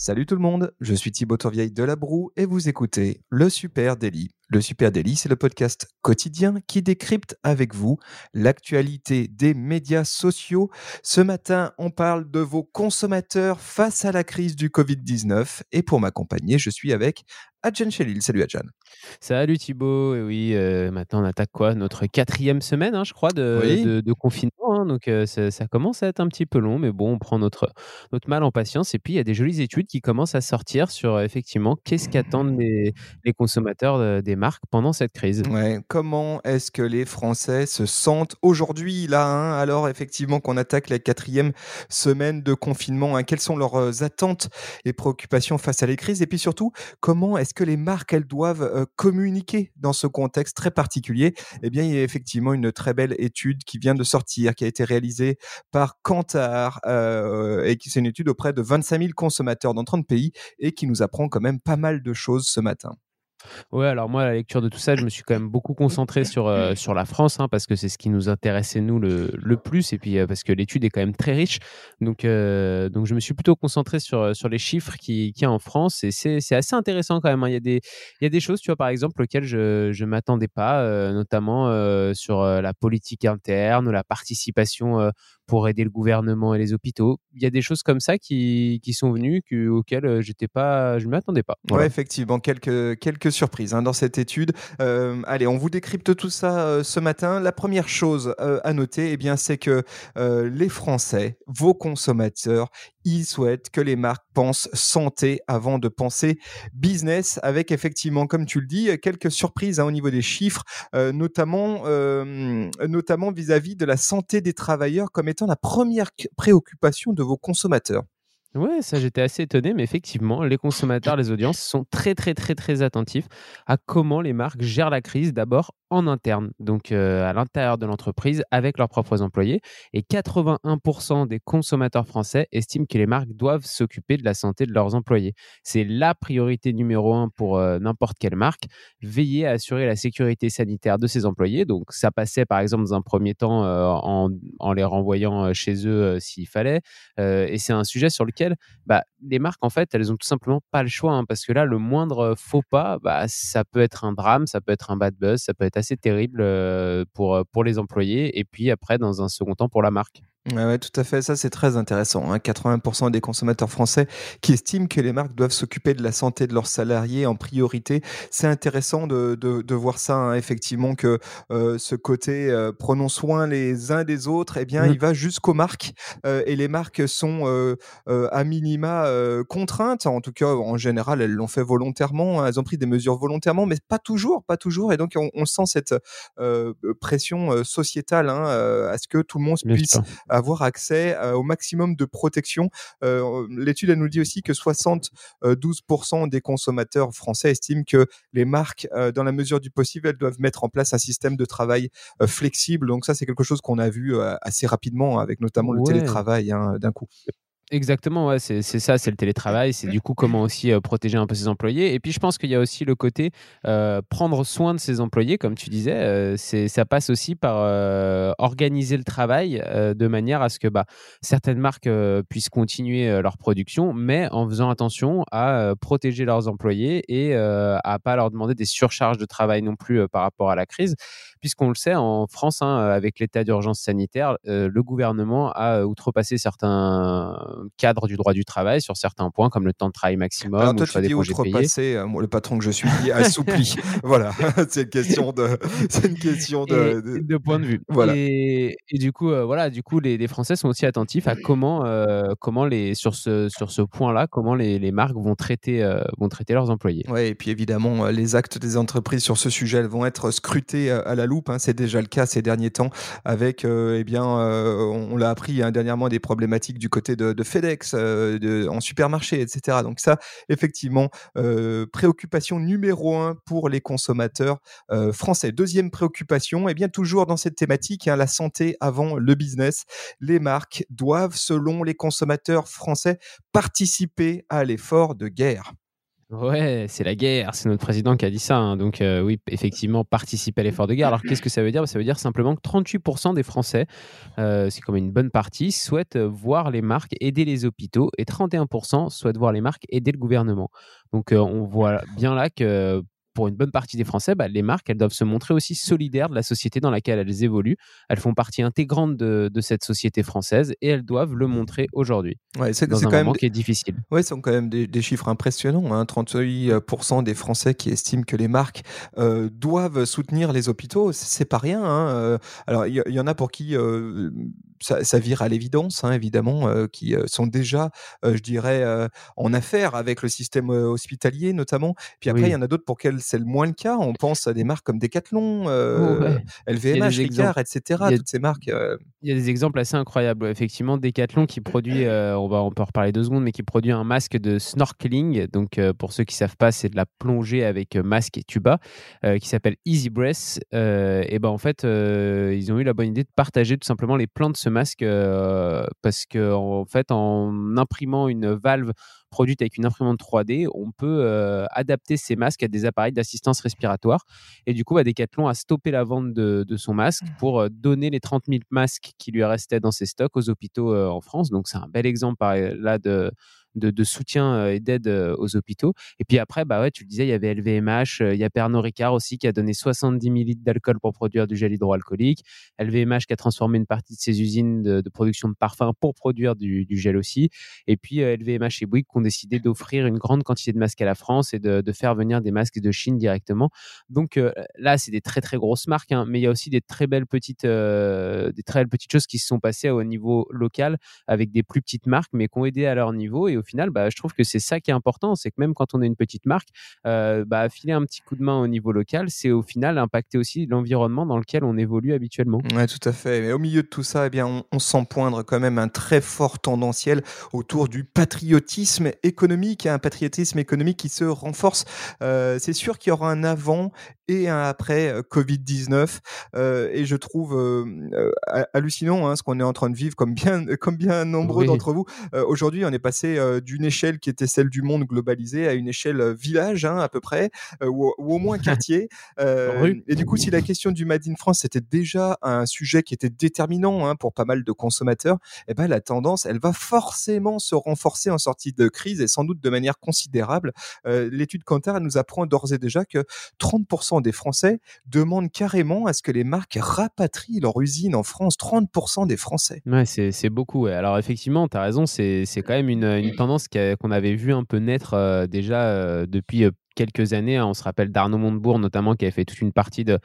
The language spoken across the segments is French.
Salut tout le monde, je suis Thibaut Tourvieille de La Broue et vous écoutez Le Super Daily. Le Super Daily, c'est le podcast quotidien qui décrypte avec vous l'actualité des médias sociaux. Ce matin, on parle de vos consommateurs face à la crise du Covid-19 et pour m'accompagner, je suis avec Adjan Chelil. Salut Adjan. Salut Thibaut. Et oui, euh, maintenant on attaque quoi? Notre quatrième semaine, hein, je crois, de, de, confinement. Hein. donc euh, ça, commence à être un petit peu long, mais bon, on prend notre, notre mal en patience. Et puis il y a des jolies études qui commencent à sortir sur effectivement qu'est-ce qu'attendent les, les, consommateurs des marques pendant cette crise. Ouais, comment est-ce que les Français se sentent aujourd'hui là hein, Alors effectivement qu'on attaque la quatrième semaine de confinement, hein, quelles sont leurs attentes et préoccupations face à les crises? Et puis surtout, comment est est-ce que les marques, elles doivent communiquer dans ce contexte très particulier? Eh bien, il y a effectivement une très belle étude qui vient de sortir, qui a été réalisée par Kantar, et qui c'est une étude auprès de 25 000 consommateurs dans 30 pays, et qui nous apprend quand même pas mal de choses ce matin. Ouais, alors moi, à la lecture de tout ça, je me suis quand même beaucoup concentré sur, euh, sur la France, hein, parce que c'est ce qui nous intéressait, nous, le, le plus, et puis euh, parce que l'étude est quand même très riche. Donc, euh, donc je me suis plutôt concentré sur, sur les chiffres qu'il qui y a en France, et c'est assez intéressant quand même. Hein. Il, y a des, il y a des choses, tu vois, par exemple, auxquelles je ne m'attendais pas, notamment sur la politique interne, la participation pour aider le gouvernement et les hôpitaux. Il y a des choses comme ça qui, qui sont venues auxquelles euh, j'étais pas, je ne m'attendais pas. Oui, effectivement, quelques, quelques surprises hein, dans cette étude. Euh, allez, on vous décrypte tout ça euh, ce matin. La première chose à noter, eh bien, c'est que les Français, vos consommateurs, ils souhaitent que les marques pensent santé avant de penser business, avec effectivement, comme tu le dis, quelques surprises hein, au niveau des chiffres, notamment, notamment vis-à-vis de la santé des travailleurs comme étant la première préoccupation de vos consommateurs. Ouais, ça j'étais assez étonné, mais effectivement, les consommateurs, les audiences sont très très très très attentifs à comment les marques gèrent la crise d'abord en interne, donc euh, à l'intérieur de l'entreprise avec leurs propres employés. Et 81% des consommateurs français estiment que les marques doivent s'occuper de la santé de leurs employés. C'est la priorité numéro un pour euh, n'importe quelle marque, veiller à assurer la sécurité sanitaire de ses employés. Donc ça passait par exemple dans un premier temps euh, en, en, les renvoyant chez eux s'il fallait. et c'est un sujet sur lequel bah, les marques, en fait, elles ont tout simplement pas le choix, hein, parce que là, le moindre faux pas, bah, ça peut être un drame, ça peut être un bad buzz, ça peut être assez terrible pour, pour les employés, et puis après, dans un second temps, pour la marque. Ouais, tout à fait. Ça, c'est très intéressant. 80% hein. des consommateurs français qui estiment que les marques doivent s'occuper de la santé de leurs salariés en priorité. C'est intéressant de, de, voir ça, hein, effectivement, que euh, ce côté euh, prenons soin les uns des autres, eh bien, mmh. il va jusqu'aux marques. Euh, et les marques sont à minima contraintes. En tout cas, en général, elles l'ont fait volontairement. Hein. Elles ont pris des mesures volontairement, mais pas toujours, pas toujours. Et donc, on, sent cette pression sociétale à ce que tout le monde puisse avoir accès euh, au maximum de protection. Euh, l'étude elle nous dit aussi que 72% des consommateurs français estiment que les marques, euh, dans la mesure du possible, elles doivent mettre en place un système de travail flexible. Donc ça, c'est quelque chose qu'on a vu assez rapidement avec notamment le télétravail hein, d'un coup. Exactement, ouais, c'est ça, c'est le télétravail, c'est du coup comment aussi euh, protéger un peu ses employés. Et puis je pense qu'il y a aussi le côté euh, prendre soin de ses employés, comme tu disais, euh, ça passe aussi par organiser le travail de manière à ce que bah, certaines marques puissent continuer leur production, mais en faisant attention à protéger leurs employés et à pas leur demander des surcharges de travail non plus par rapport à la crise, puisqu'on le sait, en France, hein, avec l'état d'urgence sanitaire, le gouvernement a outrepassé certains cadre du droit du travail sur certains points, comme le temps de travail maximum. Alors toi, tu dis outrepasser, euh, le patron que je suis assoupli. voilà, c'est une question de, c'est une question de, de... point de vue. Voilà. Et, du coup, euh, voilà, du coup, les, Français sont aussi attentifs à comment, euh, comment les, sur ce, sur ce point-là, comment les, les, marques vont traiter, vont traiter leurs employés. Ouais, et puis évidemment, les actes des entreprises sur ce sujet vont être scrutés à la loupe. Hein. c'est déjà le cas ces derniers temps avec, eh bien, on, l'a appris hein, dernièrement des problématiques du côté de, de FedEx, euh, en supermarché, etc. Donc ça, effectivement, euh, préoccupation numéro un pour les consommateurs euh, français. Deuxième préoccupation, et eh bien toujours dans cette thématique, hein, la santé avant le business. Les marques doivent, selon les consommateurs français, participer à l'effort de guerre. Ouais, c'est la guerre, c'est notre président qui a dit ça. Hein. Donc euh, oui, effectivement, participer à l'effort de guerre. Alors qu'est-ce que ça veut dire? Ça veut dire simplement que 38% des Français, euh, c'est comme une bonne partie, souhaitent voir les marques aider les hôpitaux et 31% souhaitent voir les marques aider le gouvernement. Donc euh, on voit bien là que pour une bonne partie des Français, bah, les marques, elles doivent se montrer aussi solidaires de la société dans laquelle elles évoluent. Elles font partie intégrante de, cette société française et elles doivent le montrer aujourd'hui. Ouais, c'est quand même qui est difficile. Oui, ce sont quand même des, chiffres impressionnants. Hein. 38% des Français qui estiment que les marques euh, doivent soutenir les hôpitaux, c'est pas rien. Hein. Euh, alors, il y, en a pour qui euh, ça, vire à l'évidence, hein, évidemment, qui sont déjà, je dirais, en affaire avec le système hospitalier notamment. Puis après, il y en a d'autres pour lesquels c'est le moins le cas. On pense à des marques comme Decathlon, LVMH, Ricard, etc. toutes ces marques. Il y a des exemples assez incroyables. Effectivement, Decathlon qui produit, on va on peut en reparler deux secondes, mais qui produit un masque de snorkeling. Donc, pour ceux qui savent pas, c'est de la plongée avec masque et tuba, qui s'appelle Easy Breath. et ben en fait, ils ont eu la bonne idée de partager tout simplement les plans de ce masque parce que en fait, en imprimant une valve produite avec une imprimante 3D, on peut adapter ces masques à des appareils d'assistance respiratoire. Et du coup, bah, Decathlon a stoppé la vente de, son masque mmh. pour donner les 30 000 masques qui lui restaient dans ses stocks aux hôpitaux en France. Donc, c'est un bel exemple là de, de, soutien et d'aide aux hôpitaux. Et puis après, bah ouais, tu le disais, il y avait LVMH, il y a Pernod Ricard aussi qui a donné 70 millilitres d'alcool pour produire du gel hydroalcoolique. LVMH qui a transformé une partie de ses usines de, production de parfums pour produire du, gel aussi. Et puis LVMH et Bouygues qui ont décidé d'offrir une grande quantité de masques à la France et de, faire venir des masques de Chine directement. Donc là, c'est des très très grosses marques, hein, mais il y a aussi des très belles petites, des très belles petites choses qui se sont passées au niveau local avec des plus petites marques, mais qui ont aidé à leur niveau. Au final, bah, je trouve que c'est ça qui est important, c'est que même quand on est une petite marque, euh, bah, filer un petit coup de main au niveau local, c'est au final impacter aussi l'environnement dans lequel on évolue habituellement. Oui, tout à fait. Mais au milieu de tout ça, eh bien, on, sent poindre quand même un très fort tendanciel autour du patriotisme économique, un patriotisme économique qui se renforce. Euh, c'est sûr qu'il y aura un avant et un après euh, Covid-19. et je trouve hallucinant hein, ce qu'on est en train de vivre, comme bien, comme bien nombreux d'entre vous. Aujourd'hui, on est passé d'une échelle qui était celle du monde globalisé à une échelle euh, village hein, à peu près, euh, ou, au moins quartier. Euh, et du coup, si la question du Made in France était déjà un sujet qui était déterminant hein, pour pas mal de consommateurs, eh ben, la tendance, elle va forcément se renforcer en sortie de crise et sans doute de manière considérable. L'étude Kantar nous apprend d'ores et déjà que 30% des Français demandent carrément à ce que les marques rapatrient leur usine en France. 30% des Français. Ouais, c'est beaucoup. Alors effectivement, tu as raison, c'est quand même une, une tendance qu'on avait vu un peu naître euh, déjà euh, depuis euh, quelques années. Hein. On se rappelle d'Arnaud Montebourg, notamment, qui avait fait toute une partie de,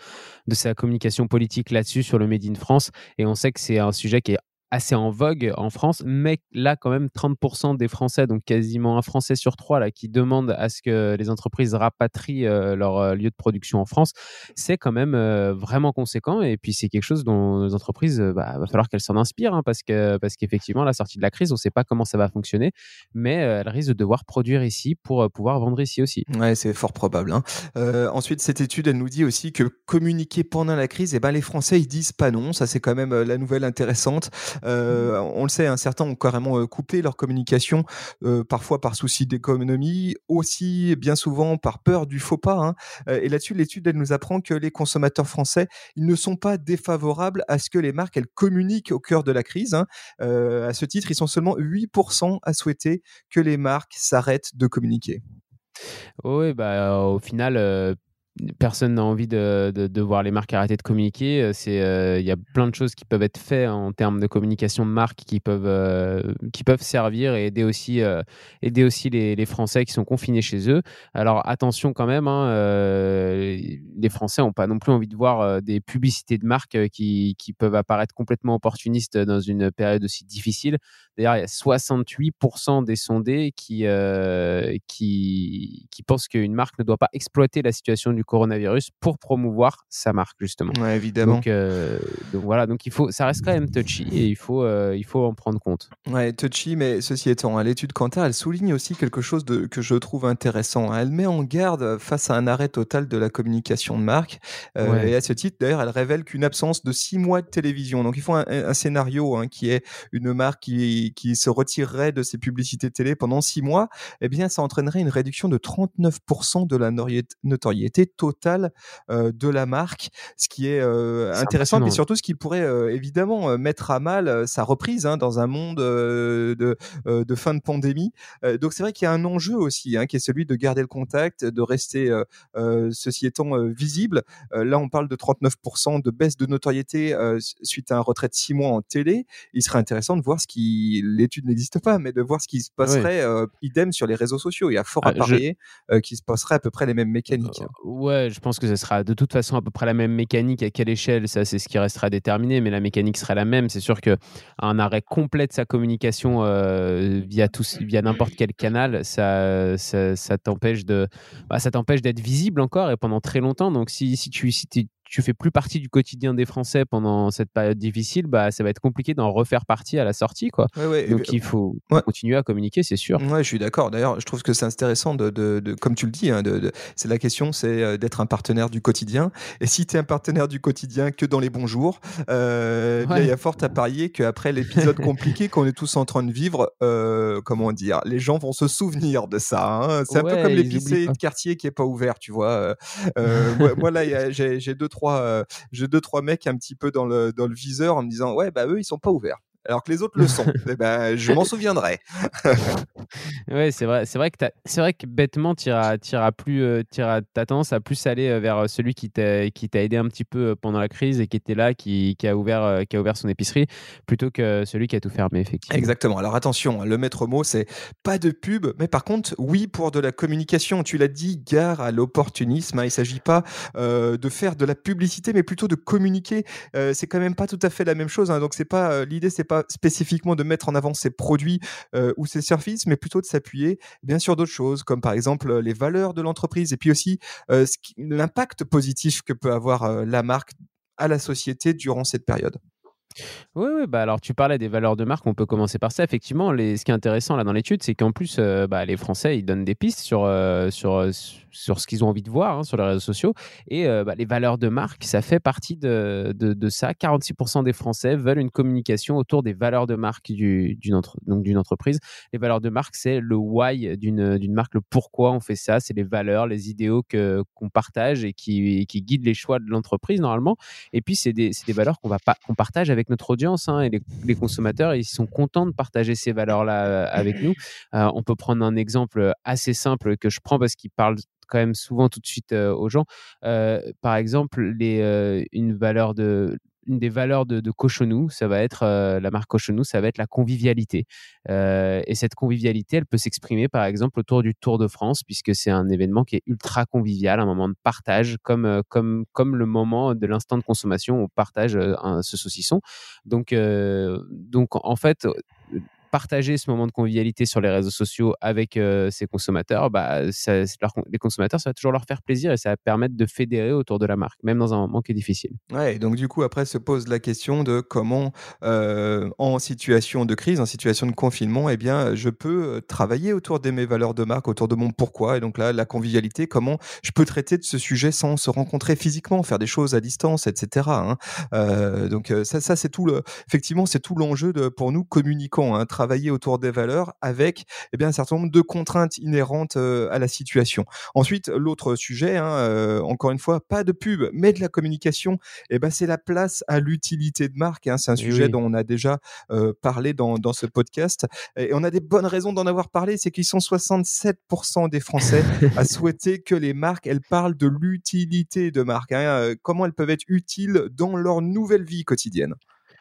de sa communication politique là-dessus, sur le Made in France. Et on sait que c'est un sujet qui est assez en vogue en France, mais là quand même 30% des Français, donc quasiment un Français sur trois là, qui demandent à ce que les entreprises rapatrient euh, leur euh, lieu de production en France, c'est quand même euh, vraiment conséquent. Et puis c'est quelque chose dont les entreprises, bah, va falloir qu'elles s'en inspirent, hein, parce que parce qu'effectivement la sortie de la crise, on ne sait pas comment ça va fonctionner, mais elles risquent de devoir produire ici pour pouvoir vendre ici aussi. Ouais, c'est fort probable. Hein. ensuite, cette étude, elle nous dit aussi que communiquer pendant la crise, eh ben les Français ils disent pas non. Ça c'est quand même la nouvelle intéressante. Euh, on le sait, hein, certains ont carrément euh, coupé leur communication, euh, parfois par souci d'économie, aussi bien souvent par peur du faux pas. Hein. et là-dessus, l'étude nous apprend que les consommateurs français, ils ne sont pas défavorables à ce que les marques elles communiquent au cœur de la crise. Hein. à ce titre, ils sont seulement 8% à souhaiter que les marques s'arrêtent de communiquer. Oui, bah, au final, personne n'a envie de, de, voir les marques arrêter de communiquer. Euh, euh, il y a plein de choses qui peuvent être faites en termes de communication de marque qui peuvent, euh, qui peuvent servir et aider aussi, aider aussi les, les, Français qui sont confinés chez eux. Alors attention quand même, hein, les Français n'ont pas non plus envie de voir des publicités de marques qui, qui, peuvent apparaître complètement opportunistes dans une période aussi difficile. D'ailleurs, il y a 68% des sondés qui, qui, qui pensent qu'une marque ne doit pas exploiter la situation du du coronavirus pour promouvoir sa marque justement. Ouais, évidemment. Donc, euh, donc, voilà, donc il faut, ça reste quand même touchy et il faut, euh, il faut en prendre compte. Ouais, touchy, mais ceci étant, hein, l'étude Kantar, elle souligne aussi quelque chose de, que je trouve intéressant. Hein. Elle met en garde face à un arrêt total de la communication de marque. Euh, et à ce titre, d'ailleurs, elle révèle qu'une absence de six mois de télévision. Donc, il faut un, un scénario hein, qui est une marque qui, qui se retirerait de ses publicités télé pendant six mois. Eh bien, ça entraînerait une réduction de 39% de la notoriété totale euh, de la marque, ce qui est, euh, intéressant, mais surtout ce qui pourrait euh, évidemment mettre à mal sa reprise hein, dans un monde de, de, fin de pandémie. donc c'est vrai qu'il y a un enjeu aussi, hein, qui est celui de garder le contact, de rester, ceci étant, visible. là, on parle de 39% de baisse de notoriété suite à un retrait de six mois en télé. Il serait intéressant de voir ce qui, l'étude n'existe pas, mais de voir ce qui se passerait idem sur les réseaux sociaux. Il y a fort à ah, parier qui se passerait à peu près les mêmes mécaniques. Ouais, je pense que ce sera de toute façon à peu près la même mécanique. À quelle échelle, ça c'est ce qui restera déterminé, mais la mécanique sera la même. C'est sûr que un arrêt complet de sa communication euh, via via n'importe quel canal, ça, ça, t'empêche bah, ça t'empêche d'être visible encore et pendant très longtemps. Donc si, si tu si tu fais plus partie du quotidien des Français pendant cette période difficile, bah, ça va être compliqué d'en refaire partie à la sortie. Quoi. Donc il faut continuer à communiquer, c'est sûr. Ouais, je suis d'accord. D'ailleurs, je trouve que c'est intéressant, de, de, comme tu le dis, hein, de, c'est la question, c'est euh, d'être un partenaire du quotidien. Et si tu es un partenaire du quotidien que dans les bons jours, euh, il y a fort à parier qu'après l'épisode compliqué qu'on est tous en train de vivre, euh, comment dire, les gens vont se souvenir de ça. Hein. C'est un peu comme l'épicé de quartier qui est pas ouvert, tu vois. moi, là, j'ai deux, trois euh, j'ai deux trois mecs un petit peu dans le dans le viseur en me disant ouais bah eux ils sont pas ouverts alors que les autres le sont. eh ben, je m'en souviendrai. ouais, c'est vrai. C'est vrai que c'est vrai que bêtement, tu iras, plus, euh, as tendance à plus aller euh, vers celui qui t'a qui t'a aidé un petit peu euh, pendant la crise et qui était là, qui, qui a ouvert qui a ouvert son épicerie, plutôt que celui qui a tout fermé effectivement. Exactement. Alors attention, hein, le maître mot c'est pas de pub, mais par contre oui pour de la communication. Tu l'as dit, gare à l'opportunisme. Hein. Il s'agit pas de faire de la publicité, mais plutôt de communiquer. c'est quand même pas tout à fait la même chose. Hein. Donc c'est pas l'idée, c'est pas spécifiquement de mettre en avant ses produits ou ses services, mais plutôt de s'appuyer bien sûr d'autres choses, comme par exemple les valeurs de l'entreprise et puis aussi l'impact positif que peut avoir la marque à la société durant cette période. Oui, bah alors tu parlais des valeurs de marque, on peut commencer par ça. Effectivement, ce qui est intéressant là dans l'étude, c'est qu'en plus, bah, les Français, ils donnent des pistes sur, sur, sur ce qu'ils ont envie de voir hein, sur les réseaux sociaux. Et euh, bah, les valeurs de marque, ça fait partie de, de, ça. 46% des Français veulent une communication autour des valeurs de marque d'une d'une entreprise. Les valeurs de marque, c'est le why d'une marque, le pourquoi on fait ça. C'est les valeurs, les idéaux qu'on partage et qui, qui guident les choix de l'entreprise normalement. Et puis, c'est des, des, valeurs qu'on qu'on partage avec notre audience. Hein, et les, consommateurs, ils sont contents de partager ces valeurs-là euh, avec nous. Euh, on peut prendre un exemple assez simple que je prends parce qu'il parle quand même souvent tout de suite aux gens. par exemple, les, une valeur de une des valeurs de, de Cochonou, ça va être la marque Cochonou, ça va être la convivialité. et cette convivialité, elle peut s'exprimer par exemple autour du Tour de France, puisque c'est un événement qui est ultra convivial, un moment de partage, comme comme comme le moment de l'instant de consommation on partage ce saucisson. Donc donc en fait partager ce moment de convivialité sur les réseaux sociaux avec euh, ses consommateurs, bah, les consommateurs, ça va toujours leur faire plaisir et ça va permettre de fédérer autour de la marque, même dans un moment qui est difficile. Ouais, donc du coup, après se pose la question de comment, euh, en situation de crise, en situation de confinement, eh bien, je peux euh, travailler autour de mes valeurs de marque, autour de mon pourquoi. Et donc là, la convivialité, comment je peux traiter de ce sujet sans se rencontrer physiquement, faire des choses à distance, etc. Hein. donc ça, ça c'est tout le, effectivement, c'est tout l'enjeu pour nous communicants. Hein, travailler autour des valeurs avec eh bien, un certain nombre de contraintes inhérentes à la situation. Ensuite, l'autre sujet, hein, encore une fois, pas de pub, mais de la communication, eh ben, c'est la place à l'utilité de marque. Hein. C'est un sujet dont on a déjà parlé dans, dans ce podcast. Et on a des bonnes raisons d'en avoir parlé, c'est qu'ils sont 67% des Français à souhaiter que les marques, elles parlent de l'utilité de marque, hein, comment elles peuvent être utiles dans leur nouvelle vie quotidienne.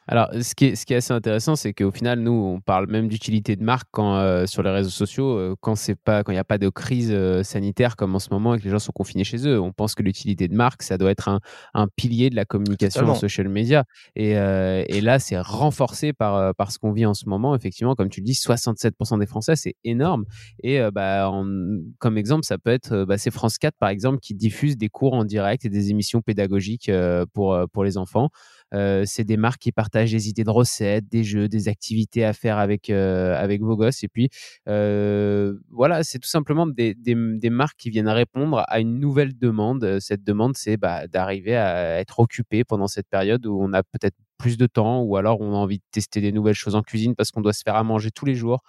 Alors, ce qui est, ce qui est assez intéressant, c'est qu'au final, nous, on parle même d'utilité de marque quand, euh, sur les réseaux sociaux, euh, quand il n'y a pas de crise euh, sanitaire comme en ce moment et que les gens sont confinés chez eux. On pense que l'utilité de marque, ça doit être un, un pilier de la communication en social media. Et, et là, c'est renforcé par, par ce qu'on vit en ce moment. Effectivement, comme tu le dis, 67% des Français, c'est énorme. Et bah, comme exemple, ça peut être, bah, c'est France 4, par exemple, qui diffuse des cours en direct et des émissions pédagogiques pour, pour les enfants. Euh, c'est des marques qui partagent des idées de recettes, des jeux, des activités à faire avec, euh, avec vos gosses. Et puis, euh, voilà, c'est tout simplement des, des, marques qui viennent répondre à une nouvelle demande. Cette demande, c'est bah, d'arriver à être occupé pendant cette période où on a peut-être plus de temps ou alors on a envie de tester des nouvelles choses en cuisine parce qu'on doit se faire à manger tous les jours.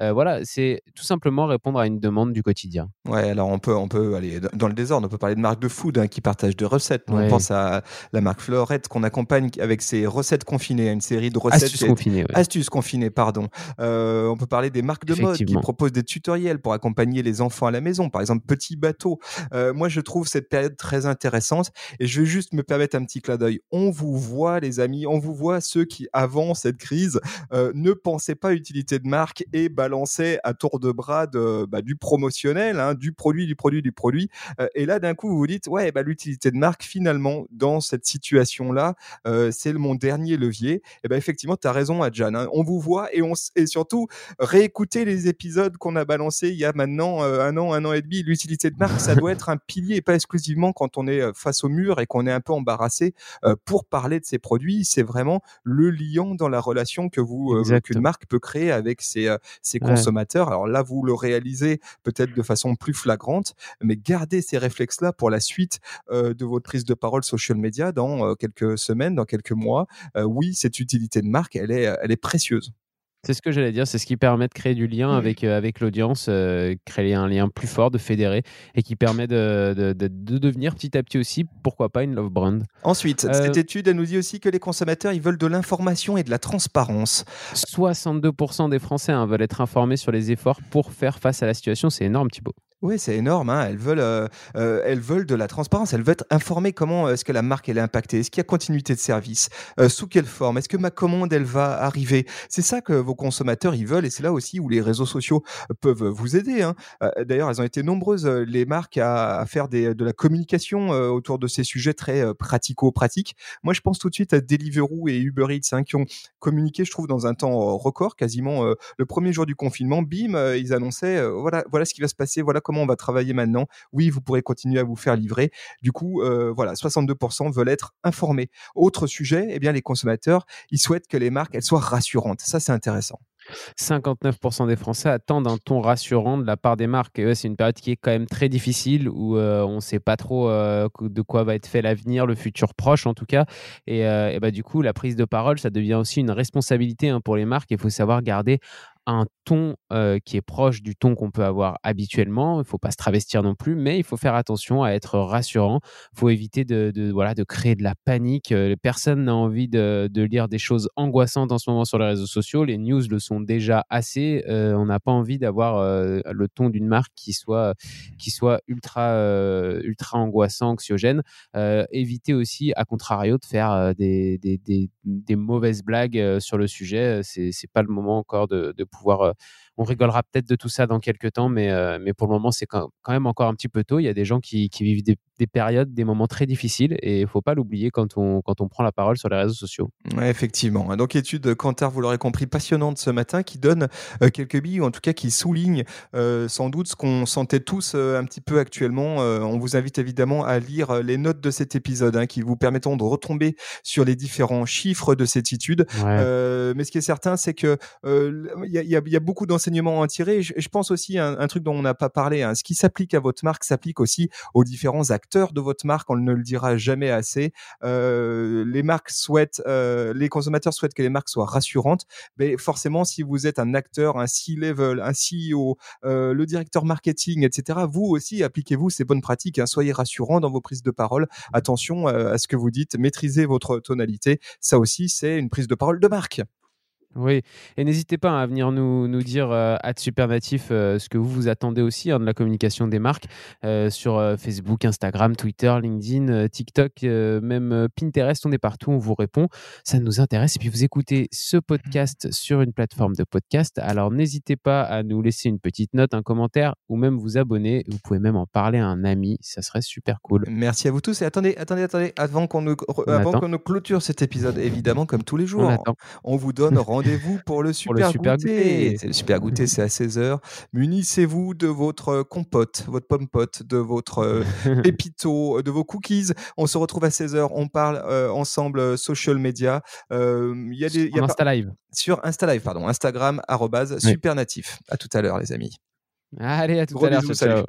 Euh, voilà, c'est tout simplement répondre à une demande du quotidien. Ouais, alors on peut, on peut aller dans le désordre, on peut parler de marques de food hein, qui partagent des recettes. On pense à la marque Florette qu'on accompagne avec ses recettes confinées, une série de recettes. Astuces confinées. Astuces confinées, pardon. Euh, on peut parler des marques de mode qui proposent des tutoriels pour accompagner les enfants à la maison, par exemple Petit Bateau. Euh, moi, je trouve cette période très intéressante et je vais juste me permettre un petit clin d'œil. On vous voit, les amis, on vous voit ceux qui, avant cette crise, ne pensaient pas utilité de marque et bah, lançait à tour de bras de, bah, du promotionnel, hein, du produit, du produit, du produit. Euh, et là, d'un coup, vous vous dites, ouais, bah, l'utilité de marque, finalement, dans cette situation-là, euh, c'est mon dernier levier. Et ben effectivement, tu as raison, Adjan. Hein. On vous voit et, on, et surtout, réécouter les épisodes qu'on a balancés il y a maintenant euh, un an, un an et demi. L'utilité de marque, ça doit être un pilier, pas exclusivement quand on est face au mur et qu'on est un peu embarrassé pour parler de ces produits. C'est vraiment le liant dans la relation que vous, qu'une marque peut créer avec ses, ses consommateurs. Alors là, vous le réalisez peut-être de façon plus flagrante, mais gardez ces réflexes-là pour la suite euh, de votre prise de parole social media dans euh, quelques semaines, dans quelques mois. Euh, oui, cette utilité de marque, elle est, elle est précieuse. C'est ce que j'allais dire, c'est ce qui permet de créer du lien avec, avec l'audience, créer un lien plus fort, de fédérer, et qui permet de, de, de, devenir petit à petit aussi, pourquoi pas, une love brand. Ensuite, cette étude, elle nous dit aussi que les consommateurs, ils veulent de l'information et de la transparence. 62% des Français hein, veulent être informés sur les efforts pour faire face à la situation, c'est énorme Thibaut. Oui, c'est énorme. Hein. Elles, veulent, euh, euh, elles veulent de la transparence. Elles veulent être informées comment est-ce que la marque elle est impactée? Est-ce qu'il y a continuité de service? Euh, Sous quelle forme? Est-ce que ma commande elle va arriver? C'est ça que vos consommateurs ils veulent et c'est là aussi où les réseaux sociaux peuvent vous aider. Hein. D'ailleurs, elles ont été nombreuses les marques à, faire de la communication autour de ces sujets très pratico-pratiques. Moi, je pense tout de suite à Deliveroo et Uber Eats hein, qui ont communiqué, je trouve, dans un temps record, quasiment le premier jour du confinement. Bim, ils annonçaient voilà, voilà ce qui va se passer. Voilà comment on va travailler maintenant. Oui, vous pourrez continuer à vous faire livrer. Du coup, euh, voilà, 62% veulent être informés. Autre sujet, eh bien, les consommateurs, ils souhaitent que les marques, elles soient rassurantes. Ça, c'est intéressant. 59% des Français attendent un ton rassurant de la part des marques. C'est une période qui est quand même très difficile où euh, on ne sait pas trop euh, de quoi va être fait l'avenir, le futur proche en tout cas. Et, bah, du coup, la prise de parole, ça devient aussi une responsabilité hein, pour les marques. Il faut savoir garder un ton qui est proche du ton qu'on peut avoir habituellement. Il ne faut pas se travestir non plus, mais il faut faire attention à être rassurant. Il faut éviter de, voilà, de créer de la panique. Personne n'a envie de, lire des choses angoissantes en ce moment sur les réseaux sociaux. Les news le sont déjà assez. on n'a pas envie d'avoir le ton d'une marque qui soit, qui soit ultra, ultra angoissant, anxiogène. éviter aussi, à contrario, de faire des, des, mauvaises blagues sur le sujet. C'est pas le moment encore de, de pouvoir euh, on rigolera peut-être de tout ça dans quelques temps, mais, euh, mais pour le moment, c'est quand, même encore un petit peu tôt. Il y a des gens qui, vivent des, périodes, des moments très difficiles, et il ne faut pas l'oublier quand on, quand on prend la parole sur les réseaux sociaux. Ouais, effectivement. Donc, étude Cantar, vous l'aurez compris, passionnante ce matin, qui donne euh, quelques billes, ou en tout cas qui souligne euh, sans doute ce qu'on sentait tous un petit peu actuellement. on vous invite évidemment à lire les notes de cet épisode, hein, qui vous permettront de retomber sur les différents chiffres de cette étude. mais ce qui est certain, c'est que il y, y, a beaucoup d'enseignements enseignements à tirer. Je, je pense aussi à un, truc dont on n'a pas parlé. Hein. Ce qui s'applique à votre marque s'applique aussi aux différents acteurs de votre marque. On ne le dira jamais assez. Euh, les marques souhaitent, euh, les consommateurs souhaitent que les marques soient rassurantes. Mais forcément, si vous êtes un acteur, un C-level, un CEO, euh, le directeur marketing, etc., vous aussi appliquez-vous ces bonnes pratiques. Hein. Soyez rassurant dans vos prises de parole. Attention à ce que vous dites. Maîtrisez votre tonalité. Ça aussi, c'est une prise de parole de marque. Oui, et n'hésitez pas à venir nous, nous dire euh, à Supernatif euh, ce que vous vous attendez aussi hein, de la communication des marques euh, sur Facebook, Instagram, Twitter, LinkedIn, TikTok, même Pinterest, on est partout, on vous répond. Ça nous intéresse. Et puis vous écoutez ce podcast sur une plateforme de podcast. Alors n'hésitez pas à nous laisser une petite note, un commentaire ou même vous abonner. Vous pouvez même en parler à un ami, ça serait super cool. Merci à vous tous. Et attendez, attendez, attendez, avant qu'on nous, avant qu'on nous clôture cet épisode, évidemment, comme tous les jours, on, on vous donne rendez-vous pour le super, goûter. C'est le super goûter, c'est à 16h. Munissez-vous de votre compote, votre pomme pote, de votre euh, pépito, de vos cookies. On se retrouve à 16h. On parle euh, ensemble euh, social media. Il y a des. Y a Insta Live. Sur Insta Live, pardon. Instagram, arrobase, supernatif. À tout à l'heure, les amis. Allez, à tout à l'heure.